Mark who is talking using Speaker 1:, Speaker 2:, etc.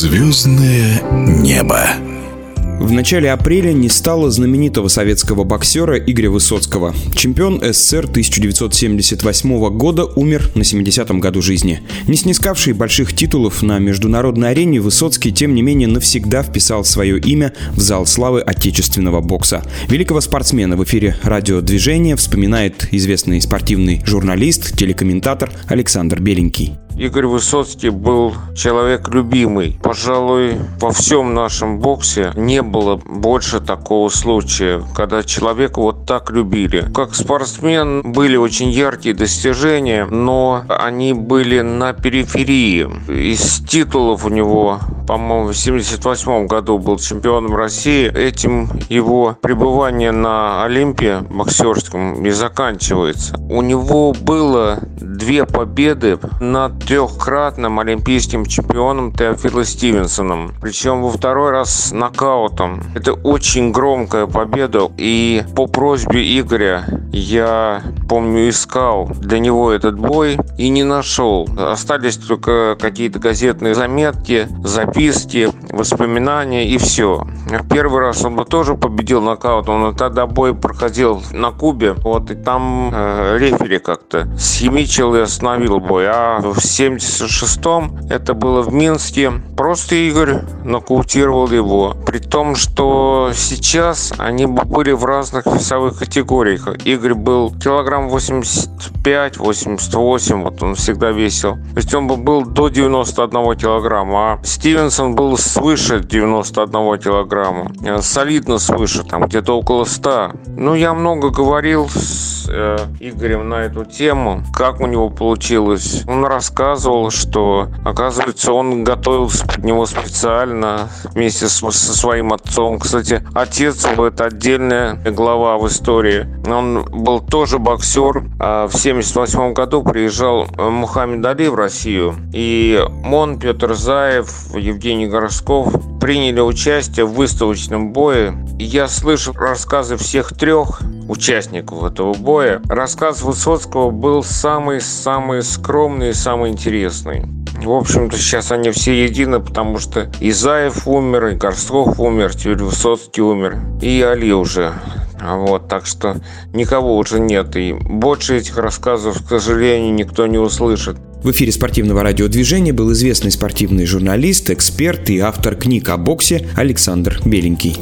Speaker 1: Звездное небо.
Speaker 2: В начале апреля не стало знаменитого советского боксера Игоря Высоцкого. Чемпион СССР 1978 года умер на 70-м году жизни. Не снискавший больших титулов на международной арене, Высоцкий, тем не менее, навсегда вписал свое имя в зал славы отечественного бокса. Великого спортсмена в эфире радиодвижения вспоминает известный спортивный журналист, телекомментатор Александр Беленький.
Speaker 3: Игорь Высоцкий был человек любимый. Пожалуй, во всем нашем боксе не было больше такого случая, когда человека вот так любили. Как спортсмен были очень яркие достижения, но они были на периферии. Из титулов у него по-моему, в 78 году был чемпионом России. Этим его пребывание на Олимпе боксерском и заканчивается. У него было две победы над трехкратным олимпийским чемпионом Теофилом Стивенсоном. Причем во второй раз нокаутом. Это очень громкая победа. И по просьбе Игоря я, помню, искал для него этот бой и не нашел. Остались только какие-то газетные заметки, записки, воспоминания и все. Первый раз он бы тоже победил нокаутом, но тогда бой проходил на Кубе. Вот, и там э, рефери как-то схимичил и остановил бой. А в 76-м это было в Минске. Просто Игорь нокаутировал его. При том, что сейчас они бы были в разных весовых категориях. Игорь был килограмм 85-88, вот он всегда весил. То есть он бы был до 91 килограмма, а Стивенсон был свыше 91 килограмма. Солидно свыше, там где-то около 100. Ну, я много говорил с э, Игорем на эту тему, как у него получилось. Он рассказывал, что, оказывается, он готовился под него специально вместе с, со своим отцом. Кстати, отец его – это отдельная глава в истории. Он был тоже боксер. А в 78 году приезжал Мухаммед Али в Россию. И он, Петр Заев, Евгений Горсков приняли участие в выставочном бое. Я слышал рассказы всех трех участников этого боя. Рассказ Высоцкого был самый-самый скромный и самый интересный. В общем-то, сейчас они все едины, потому что Изаев умер, и Горсков умер, теперь Высоцкий умер, и Али уже. Вот, так что никого уже нет. И больше этих рассказов, к сожалению, никто не услышит.
Speaker 2: В эфире спортивного радиодвижения был известный спортивный журналист, эксперт и автор книг о боксе Александр Беленький.